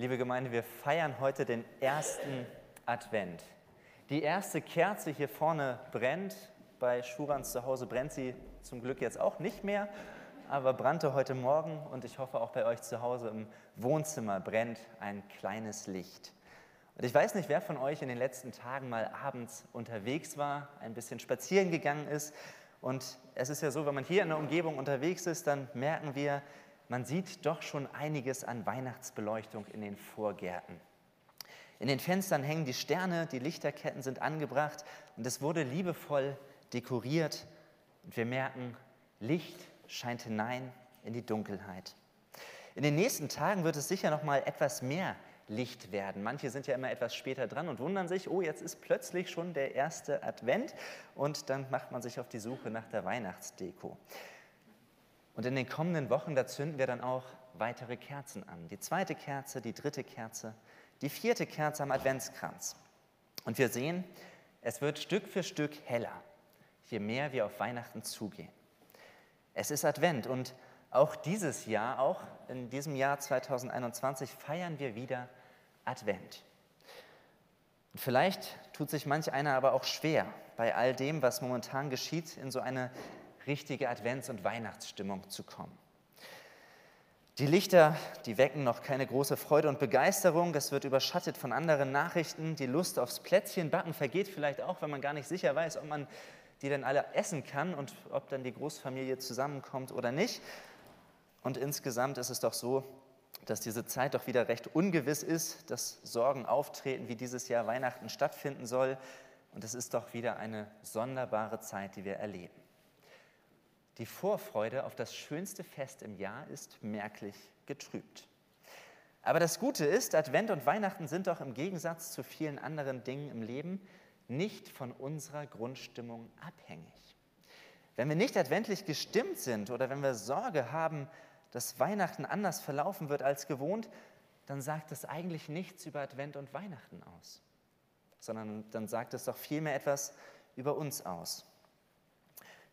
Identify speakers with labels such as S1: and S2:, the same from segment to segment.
S1: Liebe Gemeinde, wir feiern heute den ersten Advent. Die erste Kerze hier vorne brennt. Bei Schurans zu Hause brennt sie zum Glück jetzt auch nicht mehr, aber brannte heute Morgen und ich hoffe auch bei euch zu Hause im Wohnzimmer brennt ein kleines Licht. Und ich weiß nicht, wer von euch in den letzten Tagen mal abends unterwegs war, ein bisschen spazieren gegangen ist. Und es ist ja so, wenn man hier in der Umgebung unterwegs ist, dann merken wir, man sieht doch schon einiges an Weihnachtsbeleuchtung in den Vorgärten. In den Fenstern hängen die Sterne, die Lichterketten sind angebracht und es wurde liebevoll dekoriert. Und wir merken, Licht scheint hinein in die Dunkelheit. In den nächsten Tagen wird es sicher noch mal etwas mehr Licht werden. Manche sind ja immer etwas später dran und wundern sich, oh, jetzt ist plötzlich schon der erste Advent und dann macht man sich auf die Suche nach der Weihnachtsdeko. Und in den kommenden Wochen, da zünden wir dann auch weitere Kerzen an. Die zweite Kerze, die dritte Kerze, die vierte Kerze am Adventskranz. Und wir sehen, es wird Stück für Stück heller, je mehr wir auf Weihnachten zugehen. Es ist Advent und auch dieses Jahr, auch in diesem Jahr 2021, feiern wir wieder Advent. Und vielleicht tut sich manch einer aber auch schwer, bei all dem, was momentan geschieht, in so eine richtige Advents- und Weihnachtsstimmung zu kommen. Die Lichter, die wecken noch keine große Freude und Begeisterung. Das wird überschattet von anderen Nachrichten. Die Lust aufs Plätzchenbacken vergeht vielleicht auch, wenn man gar nicht sicher weiß, ob man die denn alle essen kann und ob dann die Großfamilie zusammenkommt oder nicht. Und insgesamt ist es doch so, dass diese Zeit doch wieder recht ungewiss ist, dass Sorgen auftreten, wie dieses Jahr Weihnachten stattfinden soll. Und es ist doch wieder eine sonderbare Zeit, die wir erleben. Die Vorfreude auf das schönste Fest im Jahr ist merklich getrübt. Aber das Gute ist, Advent und Weihnachten sind doch im Gegensatz zu vielen anderen Dingen im Leben nicht von unserer Grundstimmung abhängig. Wenn wir nicht adventlich gestimmt sind oder wenn wir Sorge haben, dass Weihnachten anders verlaufen wird als gewohnt, dann sagt das eigentlich nichts über Advent und Weihnachten aus, sondern dann sagt es doch vielmehr etwas über uns aus.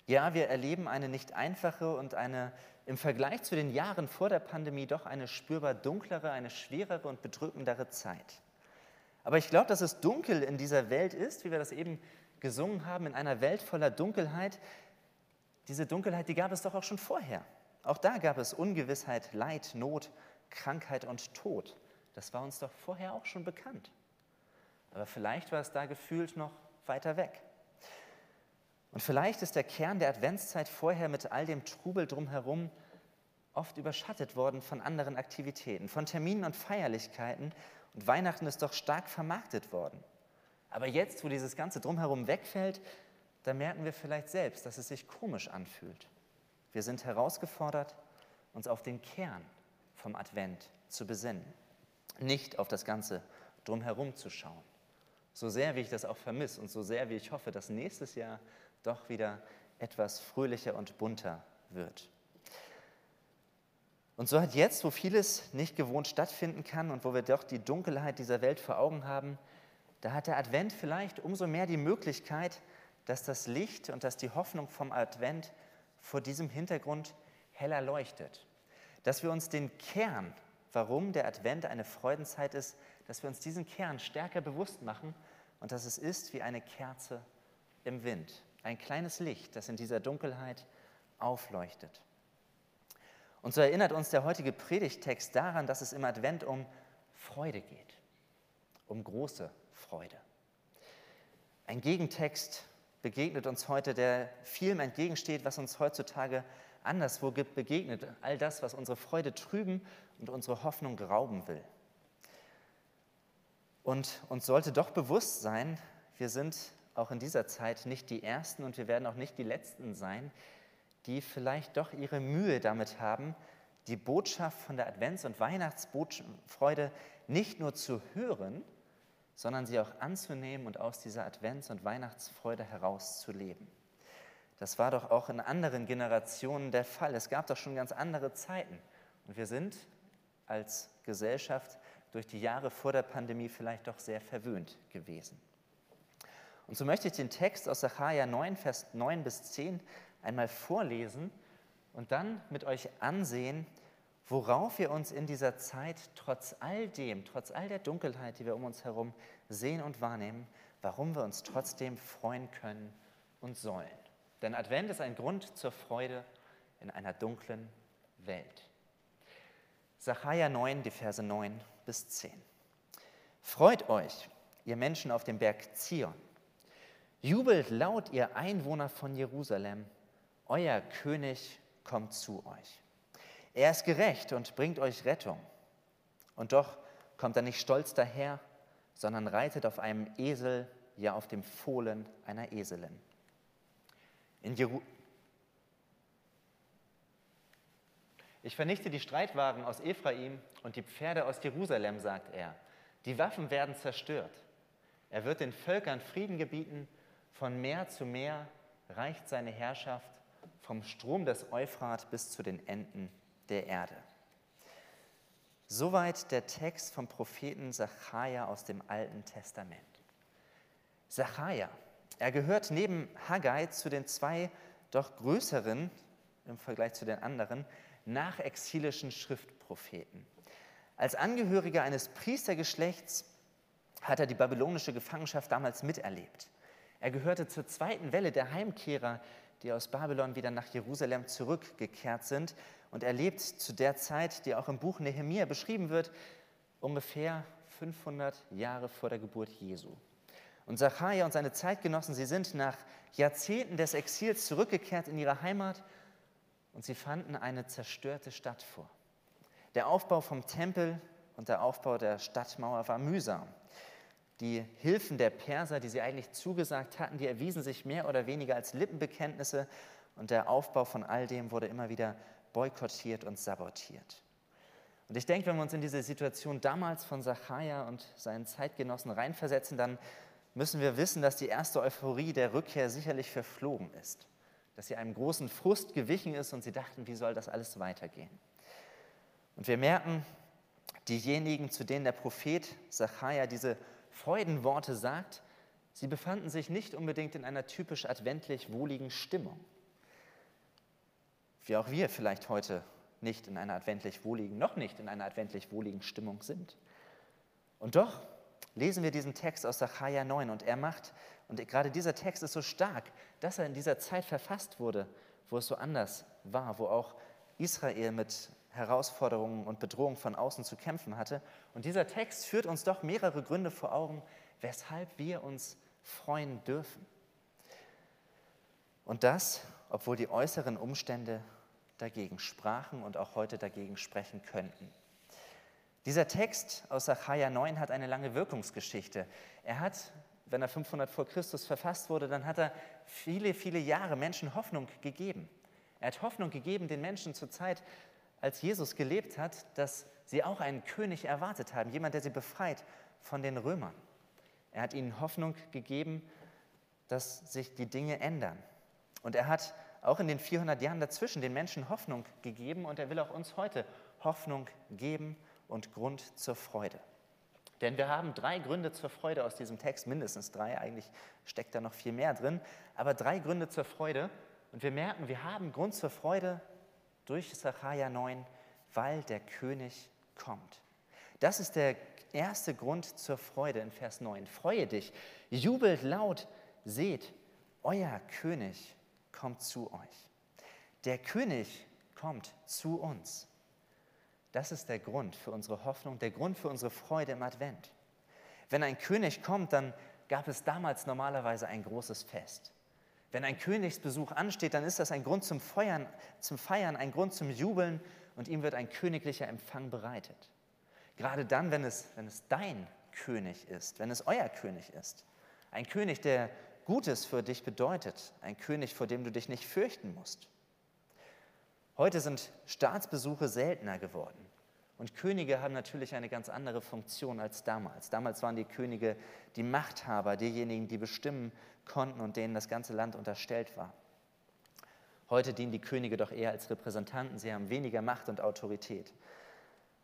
S1: Ja, wir erleben eine nicht einfache und eine im Vergleich zu den Jahren vor der Pandemie doch eine spürbar dunklere, eine schwerere und bedrückendere Zeit. Aber ich glaube, dass es dunkel in dieser Welt ist, wie wir das eben gesungen haben, in einer Welt voller Dunkelheit. Diese Dunkelheit, die gab es doch auch schon vorher. Auch da gab es Ungewissheit, Leid, Not, Krankheit und Tod. Das war uns doch vorher auch schon bekannt. Aber vielleicht war es da gefühlt noch weiter weg. Und vielleicht ist der Kern der Adventszeit vorher mit all dem Trubel drumherum oft überschattet worden von anderen Aktivitäten, von Terminen und Feierlichkeiten. Und Weihnachten ist doch stark vermarktet worden. Aber jetzt, wo dieses ganze Drumherum wegfällt, da merken wir vielleicht selbst, dass es sich komisch anfühlt. Wir sind herausgefordert, uns auf den Kern vom Advent zu besinnen, nicht auf das ganze Drumherum zu schauen. So sehr, wie ich das auch vermisse und so sehr, wie ich hoffe, dass nächstes Jahr doch wieder etwas fröhlicher und bunter wird. Und so hat jetzt, wo vieles nicht gewohnt stattfinden kann und wo wir doch die Dunkelheit dieser Welt vor Augen haben, da hat der Advent vielleicht umso mehr die Möglichkeit, dass das Licht und dass die Hoffnung vom Advent vor diesem Hintergrund heller leuchtet. Dass wir uns den Kern, warum der Advent eine Freudenzeit ist, dass wir uns diesen Kern stärker bewusst machen und dass es ist wie eine Kerze im Wind ein kleines Licht, das in dieser Dunkelheit aufleuchtet. Und so erinnert uns der heutige Predigtext daran, dass es im Advent um Freude geht, um große Freude. Ein Gegentext begegnet uns heute, der vielem entgegensteht, was uns heutzutage anderswo gibt, begegnet. All das, was unsere Freude trüben und unsere Hoffnung rauben will. Und uns sollte doch bewusst sein, wir sind auch in dieser Zeit nicht die Ersten und wir werden auch nicht die Letzten sein, die vielleicht doch ihre Mühe damit haben, die Botschaft von der Advents- und Weihnachtsfreude nicht nur zu hören, sondern sie auch anzunehmen und aus dieser Advents- und Weihnachtsfreude herauszuleben. Das war doch auch in anderen Generationen der Fall. Es gab doch schon ganz andere Zeiten. Und wir sind als Gesellschaft durch die Jahre vor der Pandemie vielleicht doch sehr verwöhnt gewesen. Und so möchte ich den Text aus Sacharja 9, Vers 9 bis 10 einmal vorlesen und dann mit euch ansehen, worauf wir uns in dieser Zeit trotz all dem, trotz all der Dunkelheit, die wir um uns herum sehen und wahrnehmen, warum wir uns trotzdem freuen können und sollen. Denn Advent ist ein Grund zur Freude in einer dunklen Welt. Sacharja 9, die Verse 9 bis 10. Freut euch, ihr Menschen auf dem Berg Zion. Jubelt laut, ihr Einwohner von Jerusalem. Euer König kommt zu euch. Er ist gerecht und bringt euch Rettung. Und doch kommt er nicht stolz daher, sondern reitet auf einem Esel, ja auf dem Fohlen einer Eselin. In Jeru ich vernichte die Streitwagen aus Ephraim und die Pferde aus Jerusalem, sagt er. Die Waffen werden zerstört. Er wird den Völkern Frieden gebieten. Von Meer zu Meer reicht seine Herrschaft vom Strom des Euphrat bis zu den Enden der Erde. Soweit der Text vom Propheten Sacharja aus dem Alten Testament. Sacharja, er gehört neben Haggai zu den zwei doch größeren, im Vergleich zu den anderen, nachexilischen Schriftpropheten. Als Angehöriger eines Priestergeschlechts hat er die babylonische Gefangenschaft damals miterlebt. Er gehörte zur zweiten Welle der Heimkehrer, die aus Babylon wieder nach Jerusalem zurückgekehrt sind. Und er lebt zu der Zeit, die auch im Buch Nehemia beschrieben wird, ungefähr 500 Jahre vor der Geburt Jesu. Und Zachariah und seine Zeitgenossen, sie sind nach Jahrzehnten des Exils zurückgekehrt in ihre Heimat und sie fanden eine zerstörte Stadt vor. Der Aufbau vom Tempel und der Aufbau der Stadtmauer war mühsam. Die Hilfen der Perser, die sie eigentlich zugesagt hatten, die erwiesen sich mehr oder weniger als Lippenbekenntnisse und der Aufbau von all dem wurde immer wieder boykottiert und sabotiert. Und ich denke, wenn wir uns in diese Situation damals von Zachariah und seinen Zeitgenossen reinversetzen, dann müssen wir wissen, dass die erste Euphorie der Rückkehr sicherlich verflogen ist, dass sie einem großen Frust gewichen ist und sie dachten, wie soll das alles weitergehen. Und wir merken, diejenigen, zu denen der Prophet Zachariah diese Freudenworte sagt, sie befanden sich nicht unbedingt in einer typisch adventlich wohligen Stimmung. Wie auch wir vielleicht heute nicht in einer adventlich wohligen, noch nicht in einer adventlich wohligen Stimmung sind. Und doch lesen wir diesen Text aus Sacharja 9 und er macht, und gerade dieser Text ist so stark, dass er in dieser Zeit verfasst wurde, wo es so anders war, wo auch Israel mit Herausforderungen und Bedrohungen von außen zu kämpfen hatte. Und dieser Text führt uns doch mehrere Gründe vor Augen, weshalb wir uns freuen dürfen. Und das, obwohl die äußeren Umstände dagegen sprachen und auch heute dagegen sprechen könnten. Dieser Text aus Sacharja 9 hat eine lange Wirkungsgeschichte. Er hat, wenn er 500 vor Christus verfasst wurde, dann hat er viele, viele Jahre Menschen Hoffnung gegeben. Er hat Hoffnung gegeben den Menschen zur Zeit, als Jesus gelebt hat, dass sie auch einen König erwartet haben, jemand, der sie befreit von den Römern. Er hat ihnen Hoffnung gegeben, dass sich die Dinge ändern. Und er hat auch in den 400 Jahren dazwischen den Menschen Hoffnung gegeben und er will auch uns heute Hoffnung geben und Grund zur Freude. Denn wir haben drei Gründe zur Freude aus diesem Text, mindestens drei, eigentlich steckt da noch viel mehr drin, aber drei Gründe zur Freude. Und wir merken, wir haben Grund zur Freude durch Sacharja 9, weil der König kommt. Das ist der erste Grund zur Freude in Vers 9. Freue dich, jubelt laut, seht, euer König kommt zu euch. Der König kommt zu uns. Das ist der Grund für unsere Hoffnung, der Grund für unsere Freude im Advent. Wenn ein König kommt, dann gab es damals normalerweise ein großes Fest. Wenn ein Königsbesuch ansteht, dann ist das ein Grund zum Feiern, zum Feiern, ein Grund zum Jubeln und ihm wird ein königlicher Empfang bereitet. Gerade dann, wenn es, wenn es dein König ist, wenn es euer König ist. Ein König, der Gutes für dich bedeutet, ein König, vor dem du dich nicht fürchten musst. Heute sind Staatsbesuche seltener geworden. Und Könige haben natürlich eine ganz andere Funktion als damals. Damals waren die Könige die Machthaber, diejenigen, die bestimmen konnten und denen das ganze Land unterstellt war. Heute dienen die Könige doch eher als Repräsentanten, sie haben weniger Macht und Autorität.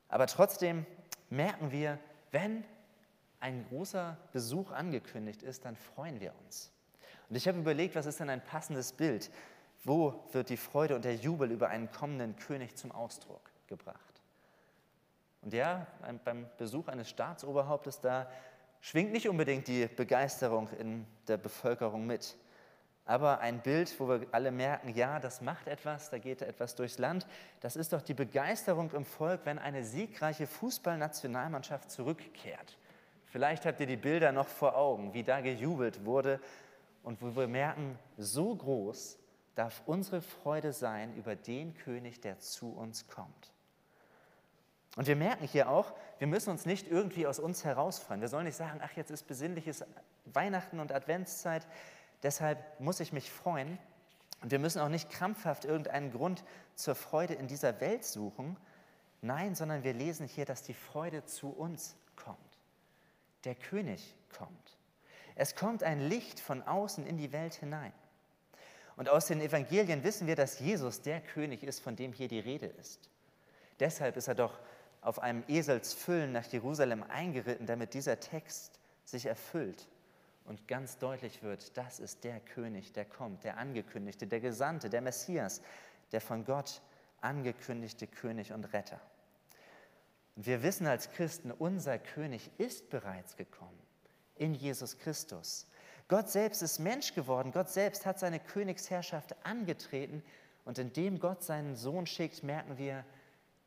S1: Aber trotzdem merken wir, wenn ein großer Besuch angekündigt ist, dann freuen wir uns. Und ich habe überlegt, was ist denn ein passendes Bild? Wo wird die Freude und der Jubel über einen kommenden König zum Ausdruck gebracht? Und ja, beim Besuch eines Staatsoberhauptes, da schwingt nicht unbedingt die Begeisterung in der Bevölkerung mit. Aber ein Bild, wo wir alle merken, ja, das macht etwas, da geht etwas durchs Land, das ist doch die Begeisterung im Volk, wenn eine siegreiche Fußballnationalmannschaft zurückkehrt. Vielleicht habt ihr die Bilder noch vor Augen, wie da gejubelt wurde und wo wir merken, so groß darf unsere Freude sein über den König, der zu uns kommt. Und wir merken hier auch, wir müssen uns nicht irgendwie aus uns herausfreuen. Wir sollen nicht sagen, ach, jetzt ist besinnliches Weihnachten und Adventszeit, deshalb muss ich mich freuen. Und wir müssen auch nicht krampfhaft irgendeinen Grund zur Freude in dieser Welt suchen. Nein, sondern wir lesen hier, dass die Freude zu uns kommt. Der König kommt. Es kommt ein Licht von außen in die Welt hinein. Und aus den Evangelien wissen wir, dass Jesus der König ist, von dem hier die Rede ist. Deshalb ist er doch auf einem Eselsfüllen nach Jerusalem eingeritten, damit dieser Text sich erfüllt und ganz deutlich wird, das ist der König, der kommt, der Angekündigte, der Gesandte, der Messias, der von Gott angekündigte König und Retter. Wir wissen als Christen, unser König ist bereits gekommen in Jesus Christus. Gott selbst ist Mensch geworden, Gott selbst hat seine Königsherrschaft angetreten und indem Gott seinen Sohn schickt, merken wir,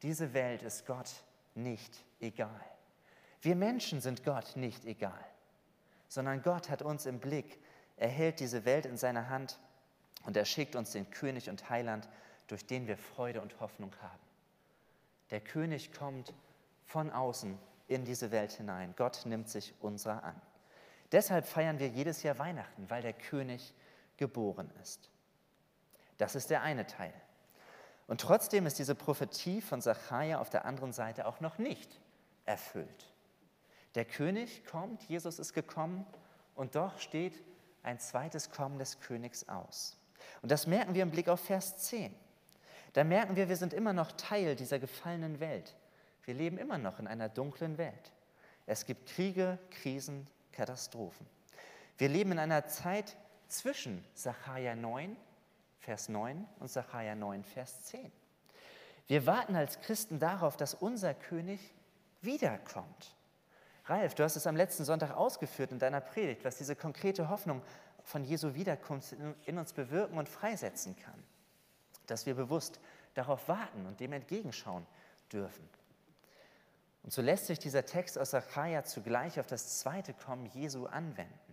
S1: diese Welt ist Gott nicht egal. Wir Menschen sind Gott nicht egal, sondern Gott hat uns im Blick. Er hält diese Welt in seiner Hand und er schickt uns den König und Heiland, durch den wir Freude und Hoffnung haben. Der König kommt von außen in diese Welt hinein. Gott nimmt sich unserer an. Deshalb feiern wir jedes Jahr Weihnachten, weil der König geboren ist. Das ist der eine Teil. Und trotzdem ist diese Prophetie von Zachariah auf der anderen Seite auch noch nicht erfüllt. Der König kommt, Jesus ist gekommen und doch steht ein zweites Kommen des Königs aus. Und das merken wir im Blick auf Vers 10. Da merken wir, wir sind immer noch Teil dieser gefallenen Welt. Wir leben immer noch in einer dunklen Welt. Es gibt Kriege, Krisen, Katastrophen. Wir leben in einer Zeit zwischen Sacharja 9 Vers 9 und Sacharja 9, Vers 10. Wir warten als Christen darauf, dass unser König wiederkommt. Ralf, du hast es am letzten Sonntag ausgeführt in deiner Predigt, was diese konkrete Hoffnung von Jesu Wiederkunft in uns bewirken und freisetzen kann. Dass wir bewusst darauf warten und dem entgegenschauen dürfen. Und so lässt sich dieser Text aus Sacharja zugleich auf das zweite Kommen Jesu anwenden.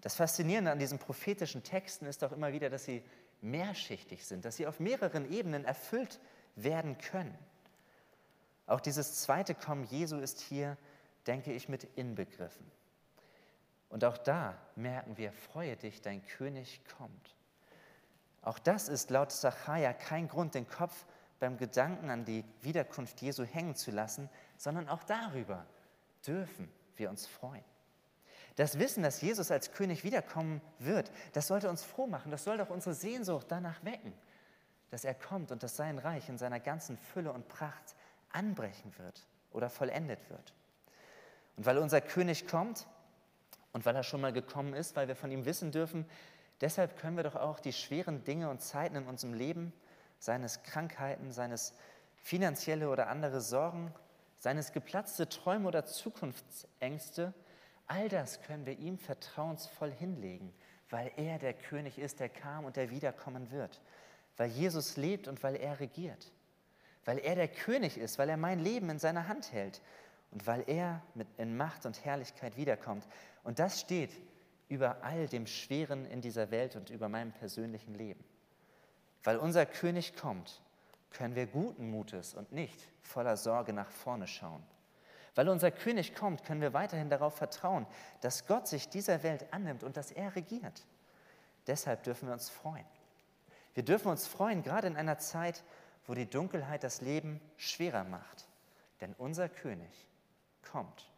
S1: Das Faszinierende an diesen prophetischen Texten ist auch immer wieder, dass sie mehrschichtig sind, dass sie auf mehreren Ebenen erfüllt werden können. Auch dieses zweite Kommen Jesu ist hier, denke ich, mit inbegriffen. Und auch da merken wir, freue dich, dein König kommt. Auch das ist laut Zachariah kein Grund, den Kopf beim Gedanken an die Wiederkunft Jesu hängen zu lassen, sondern auch darüber dürfen wir uns freuen. Das Wissen, dass Jesus als König wiederkommen wird, das sollte uns froh machen, das soll doch unsere Sehnsucht danach wecken, dass er kommt und dass sein Reich in seiner ganzen Fülle und Pracht anbrechen wird oder vollendet wird. Und weil unser König kommt und weil er schon mal gekommen ist, weil wir von ihm wissen dürfen, deshalb können wir doch auch die schweren Dinge und Zeiten in unserem Leben, seines Krankheiten, seines finanzielle oder andere Sorgen, seines geplatzte Träume oder Zukunftsängste, All das können wir ihm vertrauensvoll hinlegen, weil er der König ist, der kam und der wiederkommen wird. Weil Jesus lebt und weil er regiert. Weil er der König ist, weil er mein Leben in seiner Hand hält und weil er mit in Macht und Herrlichkeit wiederkommt. Und das steht über all dem Schweren in dieser Welt und über meinem persönlichen Leben. Weil unser König kommt, können wir guten Mutes und nicht voller Sorge nach vorne schauen. Weil unser König kommt, können wir weiterhin darauf vertrauen, dass Gott sich dieser Welt annimmt und dass er regiert. Deshalb dürfen wir uns freuen. Wir dürfen uns freuen, gerade in einer Zeit, wo die Dunkelheit das Leben schwerer macht. Denn unser König kommt.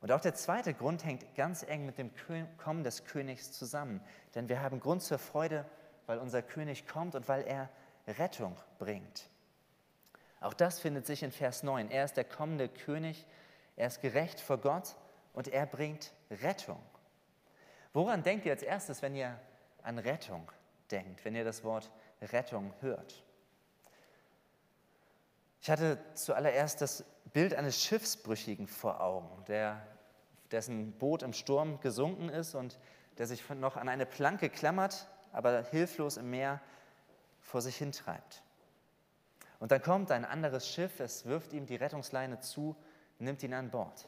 S1: Und auch der zweite Grund hängt ganz eng mit dem Kommen des Königs zusammen. Denn wir haben Grund zur Freude, weil unser König kommt und weil er Rettung bringt. Auch das findet sich in Vers 9. Er ist der kommende König, er ist gerecht vor Gott und er bringt Rettung. Woran denkt ihr als erstes, wenn ihr an Rettung denkt, wenn ihr das Wort Rettung hört? Ich hatte zuallererst das Bild eines Schiffsbrüchigen vor Augen, der, dessen Boot im Sturm gesunken ist und der sich noch an eine Planke klammert, aber hilflos im Meer vor sich hintreibt. Und dann kommt ein anderes Schiff, es wirft ihm die Rettungsleine zu, nimmt ihn an Bord.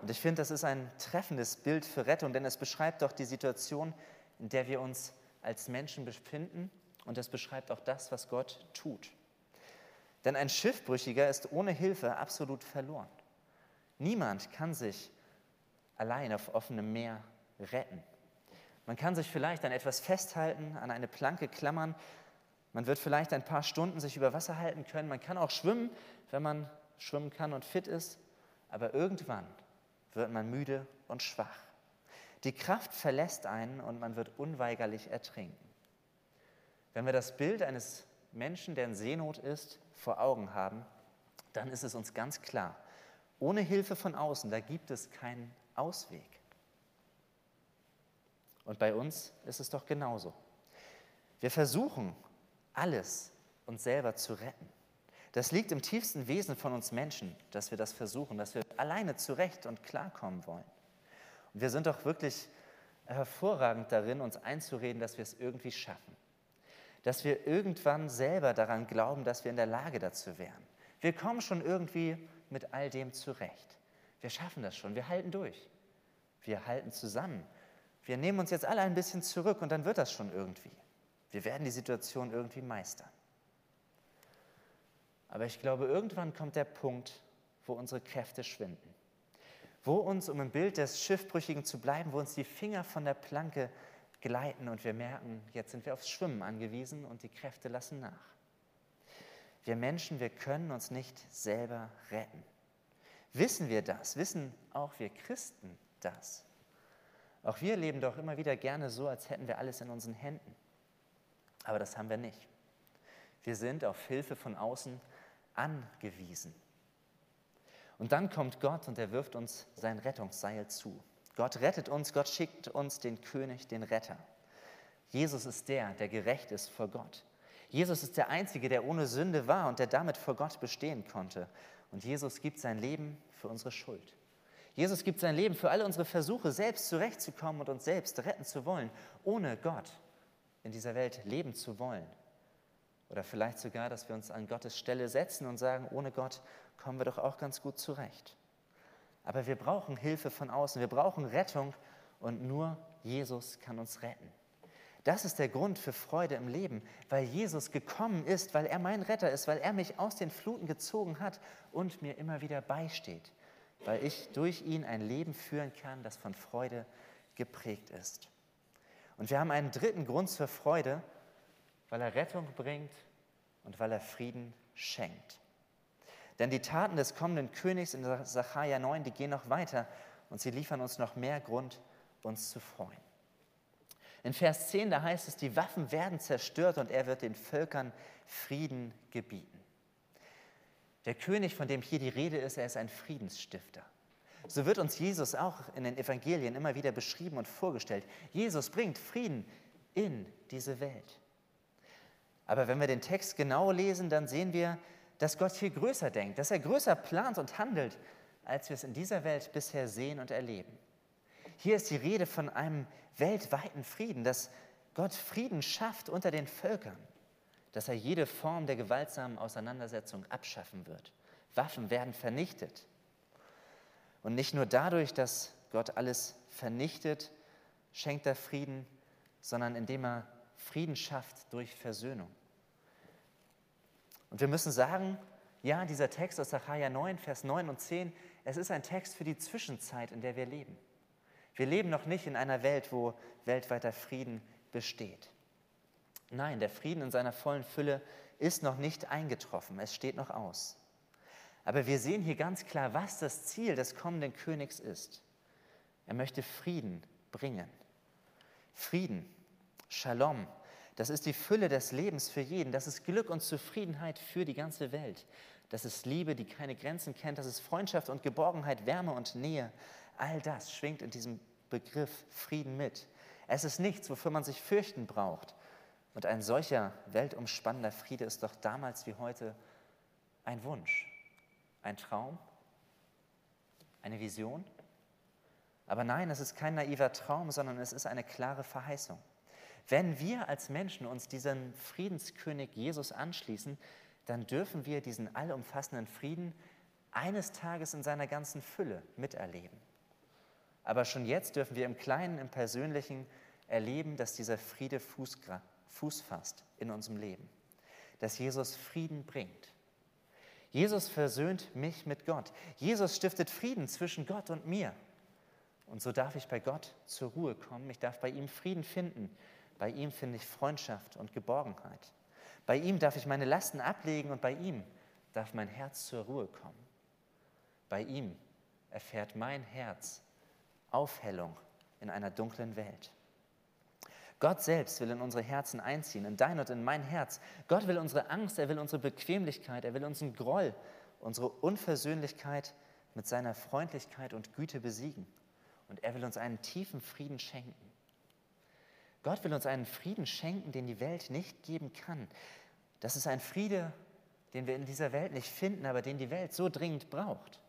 S1: Und ich finde, das ist ein treffendes Bild für Rettung, denn es beschreibt doch die Situation, in der wir uns als Menschen befinden und es beschreibt auch das, was Gott tut. Denn ein Schiffbrüchiger ist ohne Hilfe absolut verloren. Niemand kann sich allein auf offenem Meer retten. Man kann sich vielleicht an etwas festhalten, an eine Planke klammern. Man wird vielleicht ein paar Stunden sich über Wasser halten können. Man kann auch schwimmen, wenn man schwimmen kann und fit ist. Aber irgendwann wird man müde und schwach. Die Kraft verlässt einen und man wird unweigerlich ertrinken. Wenn wir das Bild eines Menschen, der in Seenot ist, vor Augen haben, dann ist es uns ganz klar, ohne Hilfe von außen, da gibt es keinen Ausweg. Und bei uns ist es doch genauso. Wir versuchen alles uns selber zu retten. Das liegt im tiefsten Wesen von uns Menschen, dass wir das versuchen, dass wir alleine zurecht und klarkommen wollen. Und wir sind doch wirklich hervorragend darin, uns einzureden, dass wir es irgendwie schaffen dass wir irgendwann selber daran glauben, dass wir in der Lage dazu wären. Wir kommen schon irgendwie mit all dem zurecht. Wir schaffen das schon, wir halten durch. Wir halten zusammen. Wir nehmen uns jetzt alle ein bisschen zurück und dann wird das schon irgendwie. Wir werden die Situation irgendwie meistern. Aber ich glaube, irgendwann kommt der Punkt, wo unsere Kräfte schwinden. Wo uns, um im Bild des Schiffbrüchigen zu bleiben, wo uns die Finger von der Planke gleiten und wir merken, jetzt sind wir aufs Schwimmen angewiesen und die Kräfte lassen nach. Wir Menschen, wir können uns nicht selber retten. Wissen wir das? Wissen auch wir Christen das? Auch wir leben doch immer wieder gerne so, als hätten wir alles in unseren Händen. Aber das haben wir nicht. Wir sind auf Hilfe von außen angewiesen. Und dann kommt Gott und er wirft uns sein Rettungsseil zu. Gott rettet uns, Gott schickt uns den König, den Retter. Jesus ist der, der gerecht ist vor Gott. Jesus ist der Einzige, der ohne Sünde war und der damit vor Gott bestehen konnte. Und Jesus gibt sein Leben für unsere Schuld. Jesus gibt sein Leben für alle unsere Versuche, selbst zurechtzukommen und uns selbst retten zu wollen, ohne Gott in dieser Welt leben zu wollen. Oder vielleicht sogar, dass wir uns an Gottes Stelle setzen und sagen, ohne Gott kommen wir doch auch ganz gut zurecht. Aber wir brauchen Hilfe von außen, wir brauchen Rettung und nur Jesus kann uns retten. Das ist der Grund für Freude im Leben, weil Jesus gekommen ist, weil er mein Retter ist, weil er mich aus den Fluten gezogen hat und mir immer wieder beisteht, weil ich durch ihn ein Leben führen kann, das von Freude geprägt ist. Und wir haben einen dritten Grund zur Freude, weil er Rettung bringt und weil er Frieden schenkt. Denn die Taten des kommenden Königs in Sacharja 9, die gehen noch weiter und sie liefern uns noch mehr Grund, uns zu freuen. In Vers 10, da heißt es, die Waffen werden zerstört und er wird den Völkern Frieden gebieten. Der König, von dem hier die Rede ist, er ist ein Friedensstifter. So wird uns Jesus auch in den Evangelien immer wieder beschrieben und vorgestellt. Jesus bringt Frieden in diese Welt. Aber wenn wir den Text genau lesen, dann sehen wir, dass Gott viel größer denkt, dass er größer plant und handelt, als wir es in dieser Welt bisher sehen und erleben. Hier ist die Rede von einem weltweiten Frieden, dass Gott Frieden schafft unter den Völkern, dass er jede Form der gewaltsamen Auseinandersetzung abschaffen wird. Waffen werden vernichtet. Und nicht nur dadurch, dass Gott alles vernichtet, schenkt er Frieden, sondern indem er Frieden schafft durch Versöhnung. Und wir müssen sagen, ja, dieser Text aus Sacharja 9, Vers 9 und 10, es ist ein Text für die Zwischenzeit, in der wir leben. Wir leben noch nicht in einer Welt, wo weltweiter Frieden besteht. Nein, der Frieden in seiner vollen Fülle ist noch nicht eingetroffen, es steht noch aus. Aber wir sehen hier ganz klar, was das Ziel des kommenden Königs ist. Er möchte Frieden bringen. Frieden, Shalom, das ist die Fülle des Lebens für jeden. Das ist Glück und Zufriedenheit für die ganze Welt. Das ist Liebe, die keine Grenzen kennt. Das ist Freundschaft und Geborgenheit, Wärme und Nähe. All das schwingt in diesem Begriff Frieden mit. Es ist nichts, wofür man sich fürchten braucht. Und ein solcher weltumspannender Friede ist doch damals wie heute ein Wunsch, ein Traum, eine Vision? Aber nein, es ist kein naiver Traum, sondern es ist eine klare Verheißung. Wenn wir als Menschen uns diesem Friedenskönig Jesus anschließen, dann dürfen wir diesen allumfassenden Frieden eines Tages in seiner ganzen Fülle miterleben. Aber schon jetzt dürfen wir im Kleinen, im Persönlichen erleben, dass dieser Friede Fuß, Fuß fasst in unserem Leben, dass Jesus Frieden bringt. Jesus versöhnt mich mit Gott. Jesus stiftet Frieden zwischen Gott und mir. Und so darf ich bei Gott zur Ruhe kommen. Ich darf bei ihm Frieden finden. Bei ihm finde ich Freundschaft und Geborgenheit. Bei ihm darf ich meine Lasten ablegen und bei ihm darf mein Herz zur Ruhe kommen. Bei ihm erfährt mein Herz Aufhellung in einer dunklen Welt. Gott selbst will in unsere Herzen einziehen, in dein und in mein Herz. Gott will unsere Angst, er will unsere Bequemlichkeit, er will unseren Groll, unsere Unversöhnlichkeit mit seiner Freundlichkeit und Güte besiegen. Und er will uns einen tiefen Frieden schenken. Gott will uns einen Frieden schenken, den die Welt nicht geben kann. Das ist ein Friede, den wir in dieser Welt nicht finden, aber den die Welt so dringend braucht.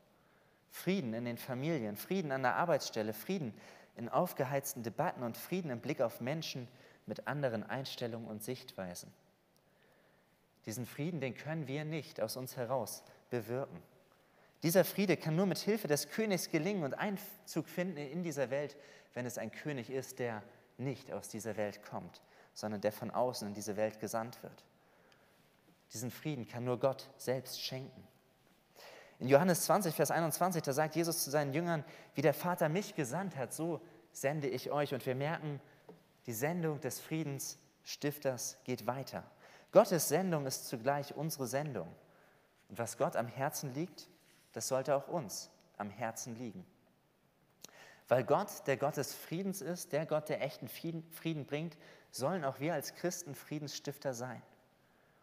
S1: Frieden in den Familien, Frieden an der Arbeitsstelle, Frieden in aufgeheizten Debatten und Frieden im Blick auf Menschen mit anderen Einstellungen und Sichtweisen. Diesen Frieden, den können wir nicht aus uns heraus bewirken. Dieser Friede kann nur mit Hilfe des Königs gelingen und Einzug finden in dieser Welt, wenn es ein König ist, der nicht aus dieser Welt kommt, sondern der von außen in diese Welt gesandt wird. Diesen Frieden kann nur Gott selbst schenken. In Johannes 20, Vers 21, da sagt Jesus zu seinen Jüngern, wie der Vater mich gesandt hat, so sende ich euch. Und wir merken, die Sendung des Friedensstifters geht weiter. Gottes Sendung ist zugleich unsere Sendung. Und was Gott am Herzen liegt, das sollte auch uns am Herzen liegen. Weil Gott der Gott des Friedens ist, der Gott, der echten Frieden bringt, sollen auch wir als Christen Friedensstifter sein.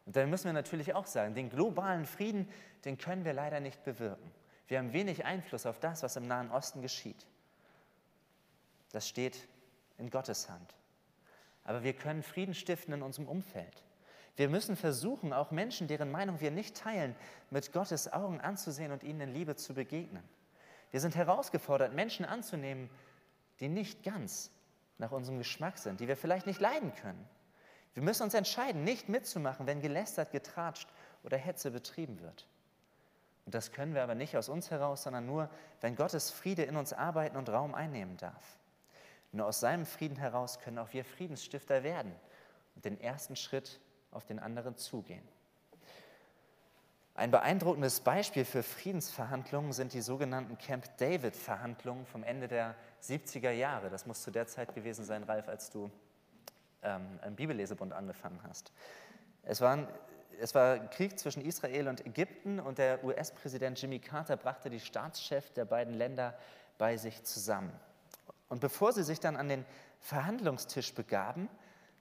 S1: Und dann müssen wir natürlich auch sagen, den globalen Frieden, den können wir leider nicht bewirken. Wir haben wenig Einfluss auf das, was im Nahen Osten geschieht. Das steht in Gottes Hand. Aber wir können Frieden stiften in unserem Umfeld. Wir müssen versuchen, auch Menschen, deren Meinung wir nicht teilen, mit Gottes Augen anzusehen und ihnen in Liebe zu begegnen. Wir sind herausgefordert, Menschen anzunehmen, die nicht ganz nach unserem Geschmack sind, die wir vielleicht nicht leiden können. Wir müssen uns entscheiden, nicht mitzumachen, wenn gelästert, getratscht oder Hetze betrieben wird. Und das können wir aber nicht aus uns heraus, sondern nur, wenn Gottes Friede in uns arbeiten und Raum einnehmen darf. Nur aus seinem Frieden heraus können auch wir Friedensstifter werden und den ersten Schritt auf den anderen zugehen. Ein beeindruckendes Beispiel für Friedensverhandlungen sind die sogenannten Camp David-Verhandlungen vom Ende der 70er Jahre. Das muss zu der Zeit gewesen sein, Ralf, als du ähm, einen Bibellesebund angefangen hast. Es war, es war Krieg zwischen Israel und Ägypten und der US-Präsident Jimmy Carter brachte die Staatschefs der beiden Länder bei sich zusammen. Und bevor sie sich dann an den Verhandlungstisch begaben,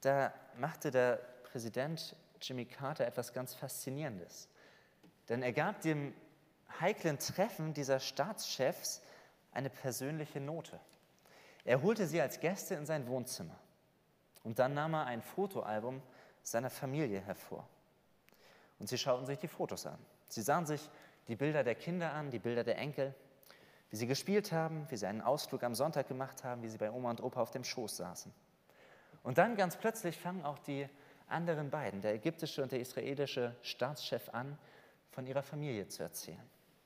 S1: da machte der Präsident Jimmy Carter etwas ganz Faszinierendes. Denn er gab dem heiklen Treffen dieser Staatschefs eine persönliche Note. Er holte sie als Gäste in sein Wohnzimmer. Und dann nahm er ein Fotoalbum seiner Familie hervor. Und sie schauten sich die Fotos an. Sie sahen sich die Bilder der Kinder an, die Bilder der Enkel, wie sie gespielt haben, wie sie einen Ausflug am Sonntag gemacht haben, wie sie bei Oma und Opa auf dem Schoß saßen. Und dann ganz plötzlich fangen auch die anderen beiden, der ägyptische und der israelische Staatschef, an, von ihrer Familie zu erzählen,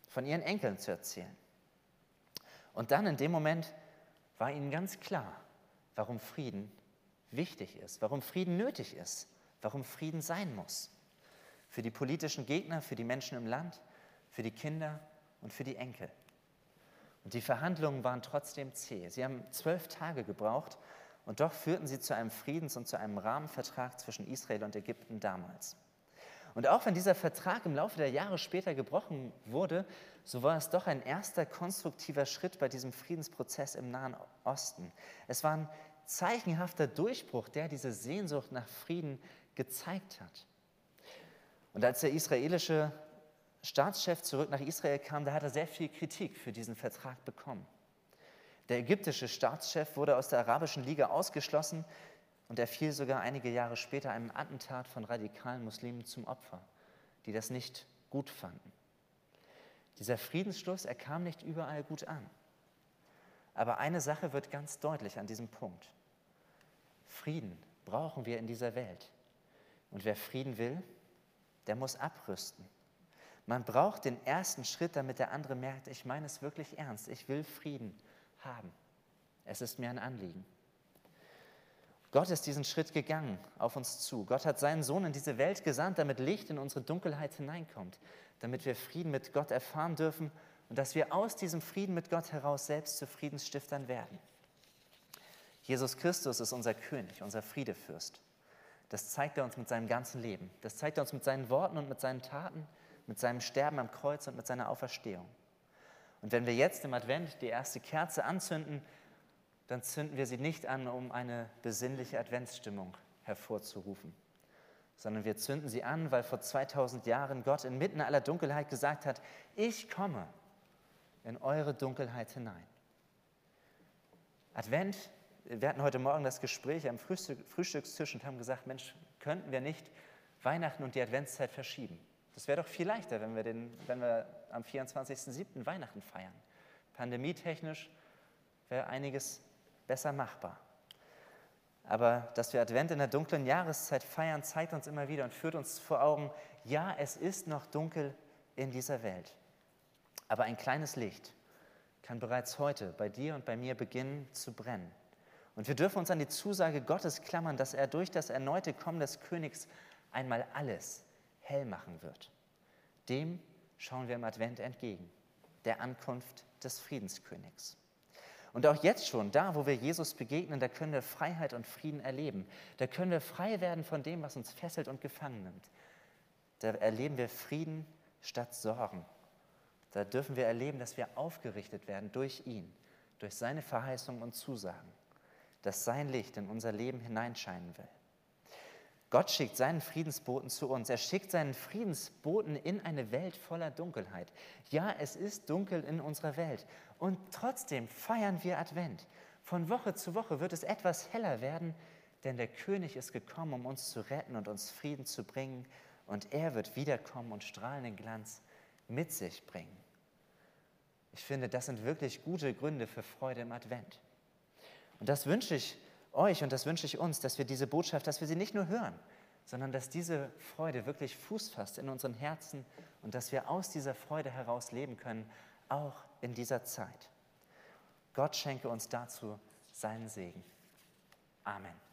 S1: von ihren Enkeln zu erzählen. Und dann in dem Moment war ihnen ganz klar, warum Frieden wichtig ist, warum Frieden nötig ist, warum Frieden sein muss. Für die politischen Gegner, für die Menschen im Land, für die Kinder und für die Enkel. Und die Verhandlungen waren trotzdem zäh. Sie haben zwölf Tage gebraucht und doch führten sie zu einem Friedens- und zu einem Rahmenvertrag zwischen Israel und Ägypten damals. Und auch wenn dieser Vertrag im Laufe der Jahre später gebrochen wurde, so war es doch ein erster konstruktiver Schritt bei diesem Friedensprozess im Nahen Osten. Es waren zeichenhafter Durchbruch, der diese Sehnsucht nach Frieden gezeigt hat. Und als der israelische Staatschef zurück nach Israel kam, da hat er sehr viel Kritik für diesen Vertrag bekommen. Der ägyptische Staatschef wurde aus der Arabischen Liga ausgeschlossen und er fiel sogar einige Jahre später einem Attentat von radikalen Muslimen zum Opfer, die das nicht gut fanden. Dieser Friedensschluss, er kam nicht überall gut an. Aber eine Sache wird ganz deutlich an diesem Punkt. Frieden brauchen wir in dieser Welt. Und wer Frieden will, der muss abrüsten. Man braucht den ersten Schritt, damit der andere merkt, ich meine es wirklich ernst, ich will Frieden haben. Es ist mir ein Anliegen. Gott ist diesen Schritt gegangen auf uns zu. Gott hat seinen Sohn in diese Welt gesandt, damit Licht in unsere Dunkelheit hineinkommt, damit wir Frieden mit Gott erfahren dürfen und dass wir aus diesem Frieden mit Gott heraus selbst zu Friedensstiftern werden. Jesus Christus ist unser König, unser Friedefürst. Das zeigt er uns mit seinem ganzen Leben. Das zeigt er uns mit seinen Worten und mit seinen Taten, mit seinem Sterben am Kreuz und mit seiner Auferstehung. Und wenn wir jetzt im Advent die erste Kerze anzünden, dann zünden wir sie nicht an, um eine besinnliche Adventsstimmung hervorzurufen, sondern wir zünden sie an, weil vor 2000 Jahren Gott inmitten aller Dunkelheit gesagt hat, ich komme in eure Dunkelheit hinein. Advent wir hatten heute Morgen das Gespräch am Frühstückstisch und haben gesagt, Mensch, könnten wir nicht Weihnachten und die Adventszeit verschieben? Das wäre doch viel leichter, wenn wir, den, wenn wir am 24.07. Weihnachten feiern. Pandemietechnisch wäre einiges besser machbar. Aber dass wir Advent in der dunklen Jahreszeit feiern, zeigt uns immer wieder und führt uns vor Augen, ja, es ist noch dunkel in dieser Welt. Aber ein kleines Licht kann bereits heute bei dir und bei mir beginnen zu brennen. Und wir dürfen uns an die Zusage Gottes klammern, dass er durch das erneute Kommen des Königs einmal alles hell machen wird. Dem schauen wir im Advent entgegen, der Ankunft des Friedenskönigs. Und auch jetzt schon, da wo wir Jesus begegnen, da können wir Freiheit und Frieden erleben. Da können wir frei werden von dem, was uns fesselt und gefangen nimmt. Da erleben wir Frieden statt Sorgen. Da dürfen wir erleben, dass wir aufgerichtet werden durch ihn, durch seine Verheißungen und Zusagen dass sein Licht in unser Leben hineinscheinen will. Gott schickt seinen Friedensboten zu uns. Er schickt seinen Friedensboten in eine Welt voller Dunkelheit. Ja, es ist dunkel in unserer Welt. Und trotzdem feiern wir Advent. Von Woche zu Woche wird es etwas heller werden, denn der König ist gekommen, um uns zu retten und uns Frieden zu bringen. Und er wird wiederkommen und strahlenden Glanz mit sich bringen. Ich finde, das sind wirklich gute Gründe für Freude im Advent. Und das wünsche ich euch und das wünsche ich uns, dass wir diese Botschaft, dass wir sie nicht nur hören, sondern dass diese Freude wirklich Fuß fasst in unseren Herzen und dass wir aus dieser Freude heraus leben können, auch in dieser Zeit. Gott schenke uns dazu seinen Segen. Amen.